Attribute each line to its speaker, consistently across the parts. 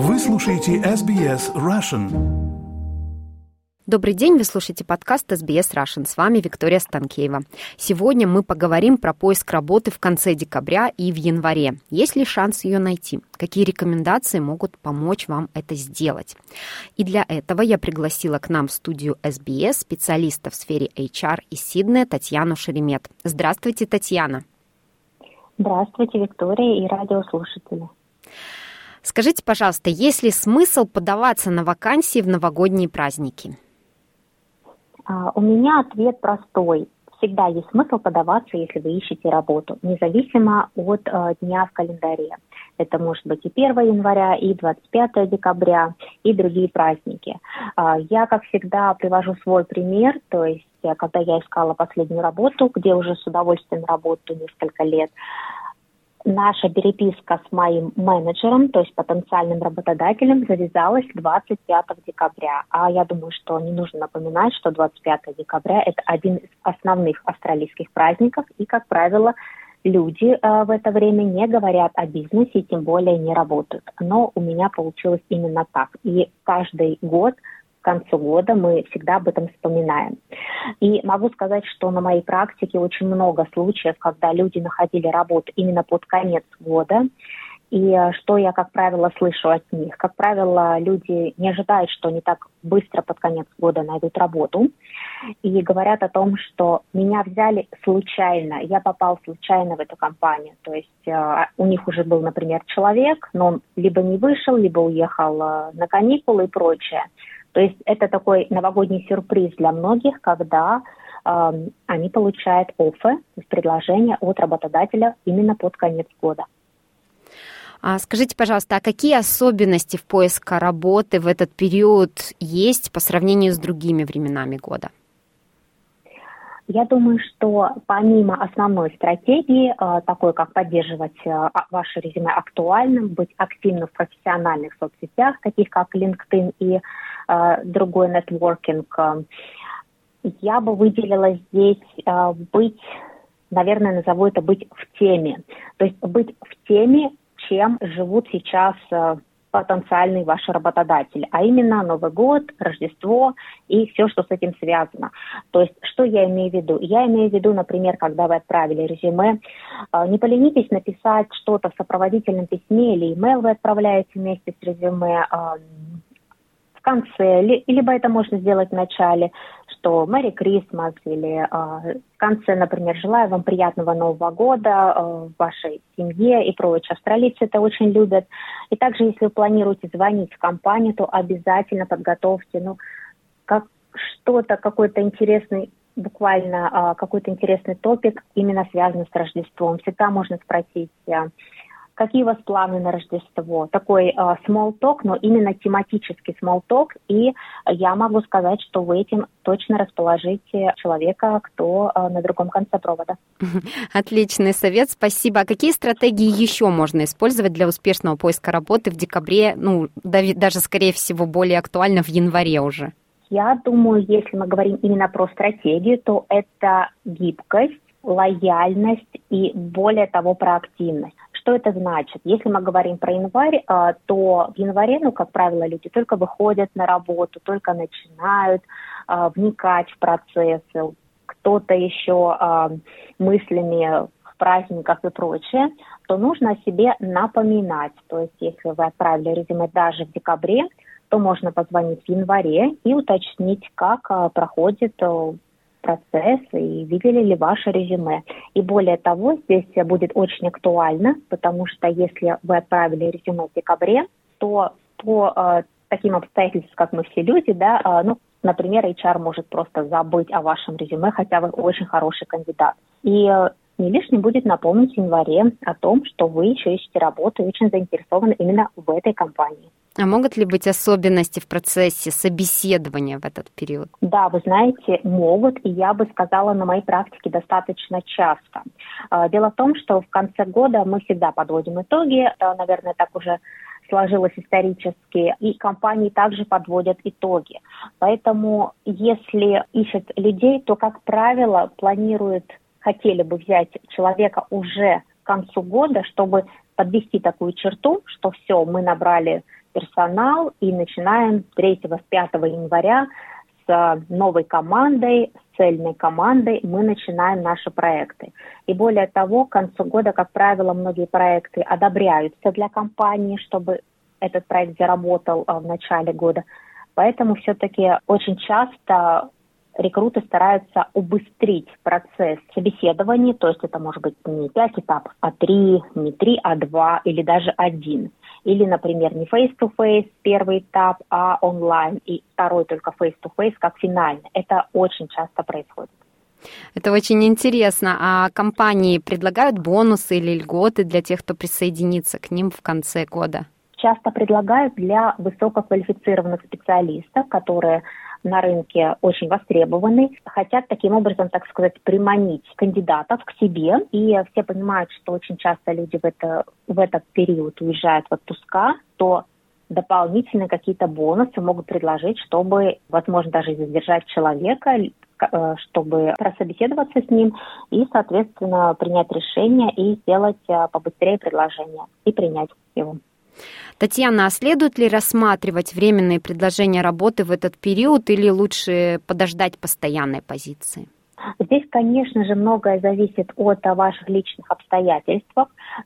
Speaker 1: Вы слушаете SBS Russian.
Speaker 2: Добрый день, вы слушаете подкаст SBS Russian. С вами Виктория Станкеева. Сегодня мы поговорим про поиск работы в конце декабря и в январе. Есть ли шанс ее найти? Какие рекомендации могут помочь вам это сделать? И для этого я пригласила к нам в студию SBS специалиста в сфере HR из Сиднея Татьяну Шеремет. Здравствуйте, Татьяна.
Speaker 3: Здравствуйте, Виктория и радиослушатели.
Speaker 2: Скажите, пожалуйста, есть ли смысл подаваться на вакансии в новогодние праздники?
Speaker 3: А, у меня ответ простой. Всегда есть смысл подаваться, если вы ищете работу, независимо от э, дня в календаре. Это может быть и 1 января, и 25 декабря, и другие праздники. Э, я, как всегда, привожу свой пример, то есть когда я искала последнюю работу, где уже с удовольствием работаю несколько лет, наша переписка с моим менеджером, то есть потенциальным работодателем, завязалась 25 декабря. А я думаю, что не нужно напоминать, что 25 декабря – это один из основных австралийских праздников, и, как правило, люди э, в это время не говорят о бизнесе, тем более не работают. Но у меня получилось именно так. И каждый год – к концу года мы всегда об этом вспоминаем. И могу сказать, что на моей практике очень много случаев, когда люди находили работу именно под конец года, и э, что я, как правило, слышу от них? Как правило, люди не ожидают, что они так быстро под конец года найдут работу. И говорят о том, что меня взяли случайно. Я попал случайно в эту компанию. То есть э, у них уже был, например, человек, но он либо не вышел, либо уехал э, на каникулы и прочее. То есть это такой новогодний сюрприз для многих, когда э, они получают оффе, то есть предложение от работодателя именно под конец года.
Speaker 2: А скажите, пожалуйста, а какие особенности в поиске работы в этот период есть по сравнению с другими временами года?
Speaker 3: Я думаю, что помимо основной стратегии, э, такой как поддерживать э, а, ваше резюме актуальным, быть активным в профессиональных соцсетях, таких как LinkedIn и другой нетворкинг, я бы выделила здесь быть, наверное, назову это быть в теме. То есть быть в теме, чем живут сейчас потенциальный ваш работодатель, а именно Новый год, Рождество и все, что с этим связано. То есть, что я имею в виду? Я имею в виду, например, когда вы отправили резюме, не поленитесь написать что-то в сопроводительном письме или email вы отправляете вместе с резюме а, конце, либо это можно сделать в начале, что Мэри Крисмас или э, в конце, например, желаю вам приятного Нового года э, вашей семье и прочее. Австралийцы это очень любят. И также, если вы планируете звонить в компанию, то обязательно подготовьте, ну, как что-то, какой-то интересный буквально э, какой-то интересный топик, именно связанный с Рождеством. Всегда можно спросить, э, какие у вас планы на Рождество. Такой э, small talk, но именно тематический small talk. И я могу сказать, что вы этим точно расположите человека, кто э, на другом конце провода.
Speaker 2: Отличный совет, спасибо. А какие стратегии еще можно использовать для успешного поиска работы в декабре, ну, даже, скорее всего, более актуально в январе уже?
Speaker 3: Я думаю, если мы говорим именно про стратегию, то это гибкость, лояльность и более того проактивность. Что это значит? Если мы говорим про январь, а, то в январе, ну, как правило, люди только выходят на работу, только начинают а, вникать в процессы, кто-то еще а, мыслями праздниках и прочее, то нужно о себе напоминать. То есть, если вы отправили резюме даже в декабре, то можно позвонить в январе и уточнить, как проходит процесс и видели ли ваше резюме. И более того, здесь будет очень актуально, потому что если вы отправили резюме в декабре, то по э, таким обстоятельствам, как мы все люди, да, э, ну, например, HR может просто забыть о вашем резюме, хотя вы очень хороший кандидат. И э, не лишним будет напомнить в январе о том, что вы еще ищете работу и очень заинтересованы именно в этой компании.
Speaker 2: А могут ли быть особенности в процессе собеседования в этот период?
Speaker 3: Да, вы знаете, могут, и я бы сказала, на моей практике достаточно часто. А, дело в том, что в конце года мы всегда подводим итоги, наверное, так уже сложилось исторически, и компании также подводят итоги. Поэтому, если ищут людей, то, как правило, планируют, хотели бы взять человека уже к концу года, чтобы подвести такую черту, что все, мы набрали персонал и начинаем 3-5 января с новой командой, с цельной командой мы начинаем наши проекты. И более того, к концу года, как правило, многие проекты одобряются для компании, чтобы этот проект заработал а, в начале года. Поэтому все-таки очень часто рекруты стараются убыстрить процесс собеседования, то есть это может быть не пять этапов, а три, не три, а два или даже один. Или, например, не face-to-face первый этап, а онлайн, и второй только face-to-face как финальный. Это очень часто происходит.
Speaker 2: Это очень интересно. А компании предлагают бонусы или льготы для тех, кто присоединится к ним в конце года?
Speaker 3: Часто предлагают для высококвалифицированных специалистов, которые на рынке очень востребованы, хотят таким образом, так сказать, приманить кандидатов к себе. И все понимают, что очень часто люди в, это, в этот период уезжают в отпуска, то дополнительные какие-то бонусы могут предложить, чтобы, возможно, даже задержать человека, э, чтобы прособеседоваться с ним и, соответственно, принять решение и сделать э, побыстрее предложение и принять его.
Speaker 2: Татьяна, а следует ли рассматривать временные предложения работы в этот период или лучше подождать постоянной позиции?
Speaker 3: Здесь, конечно же, многое зависит от ваших личных обстоятельств,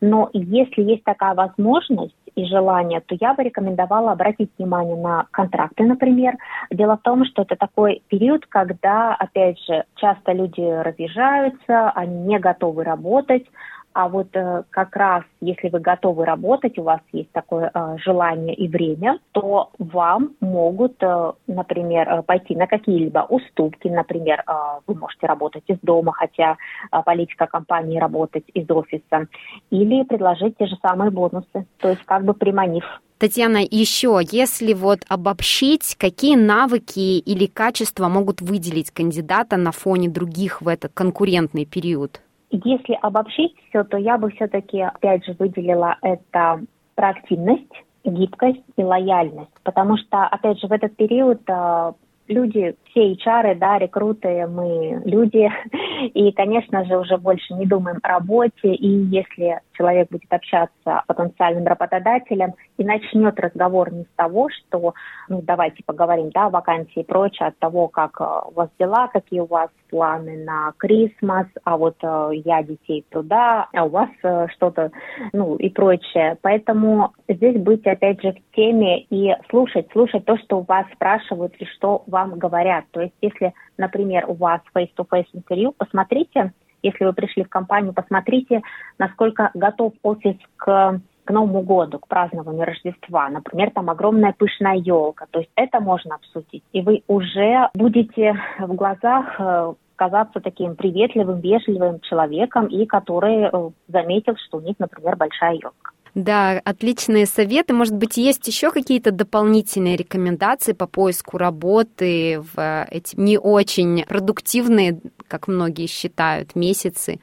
Speaker 3: но если есть такая возможность и желание, то я бы рекомендовала обратить внимание на контракты, например. Дело в том, что это такой период, когда, опять же, часто люди разъезжаются, они не готовы работать, а вот э, как раз, если вы готовы работать, у вас есть такое э, желание и время, то вам могут, э, например, э, пойти на какие-либо уступки. Например, э, вы можете работать из дома, хотя э, политика компании работать из офиса. Или предложить те же самые бонусы, то есть как бы приманив
Speaker 2: Татьяна, еще, если вот обобщить, какие навыки или качества могут выделить кандидата на фоне других в этот конкурентный период?
Speaker 3: Если обобщить все, то я бы все-таки, опять же, выделила это проактивность, гибкость и лояльность. Потому что, опять же, в этот период а, люди, все HR, да, рекруты, мы люди, и, конечно же, уже больше не думаем о работе, и если человек будет общаться с потенциальным работодателем и начнет разговор не с того, что, ну, давайте поговорим, да, о вакансии и прочее, от того, как э, у вас дела, какие у вас планы на Крисмас, а вот э, я детей туда, а у вас э, что-то, ну, и прочее. Поэтому здесь быть, опять же, в теме и слушать, слушать то, что у вас спрашивают и что вам говорят. То есть, если, например, у вас face-to-face интервью, посмотрите, если вы пришли в компанию, посмотрите, насколько готов офис к к Новому году, к празднованию Рождества. Например, там огромная пышная елка. То есть это можно обсудить. И вы уже будете в глазах э, казаться таким приветливым, вежливым человеком, и который э, заметил, что у них, например, большая елка.
Speaker 2: Да, отличные советы. Может быть, есть еще какие-то дополнительные рекомендации по поиску работы в эти не очень продуктивные, как многие считают, месяцы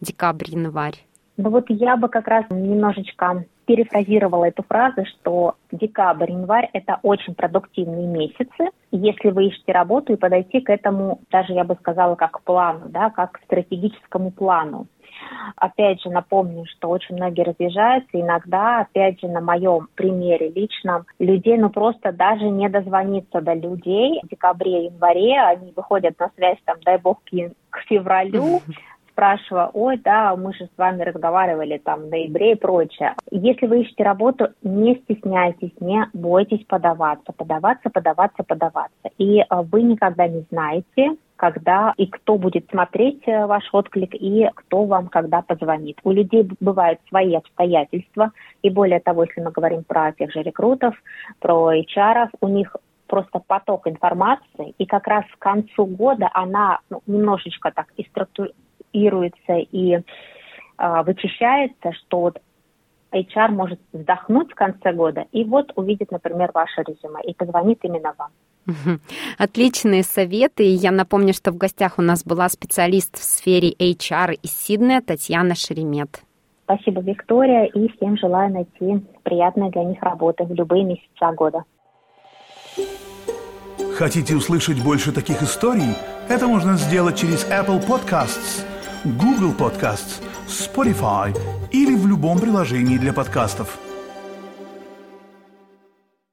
Speaker 2: декабрь-январь?
Speaker 3: Ну вот я бы как раз немножечко перефразировала эту фразу, что декабрь, январь – это очень продуктивные месяцы. Если вы ищете работу и подойти к этому, даже я бы сказала, как к плану, да, как к стратегическому плану. Опять же, напомню, что очень многие разъезжаются. Иногда, опять же, на моем примере личном, людей, ну, просто даже не дозвониться до людей. В декабре, январе они выходят на связь, там, дай бог, к февралю, спрашивая, ой, да, мы же с вами разговаривали там в ноябре и прочее. Если вы ищете работу, не стесняйтесь, не бойтесь подаваться, подаваться, подаваться, подаваться. И э, вы никогда не знаете, когда и кто будет смотреть э, ваш отклик, и кто вам когда позвонит. У людей бывают свои обстоятельства, и более того, если мы говорим про тех же рекрутов, про HR, у них просто поток информации, и как раз к концу года она ну, немножечко так и структурируется и э, вычищается, что вот HR может вздохнуть в конце года и вот увидит, например, ваше резюме и позвонит именно вам.
Speaker 2: Отличные советы. Я напомню, что в гостях у нас была специалист в сфере HR из Сиднея Татьяна Шеремет.
Speaker 3: Спасибо, Виктория, и всем желаю найти приятные для них работы в любые месяца года.
Speaker 1: Хотите услышать больше таких историй? Это можно сделать через Apple Podcasts, Google Podcasts, Spotify или в любом приложении для подкастов.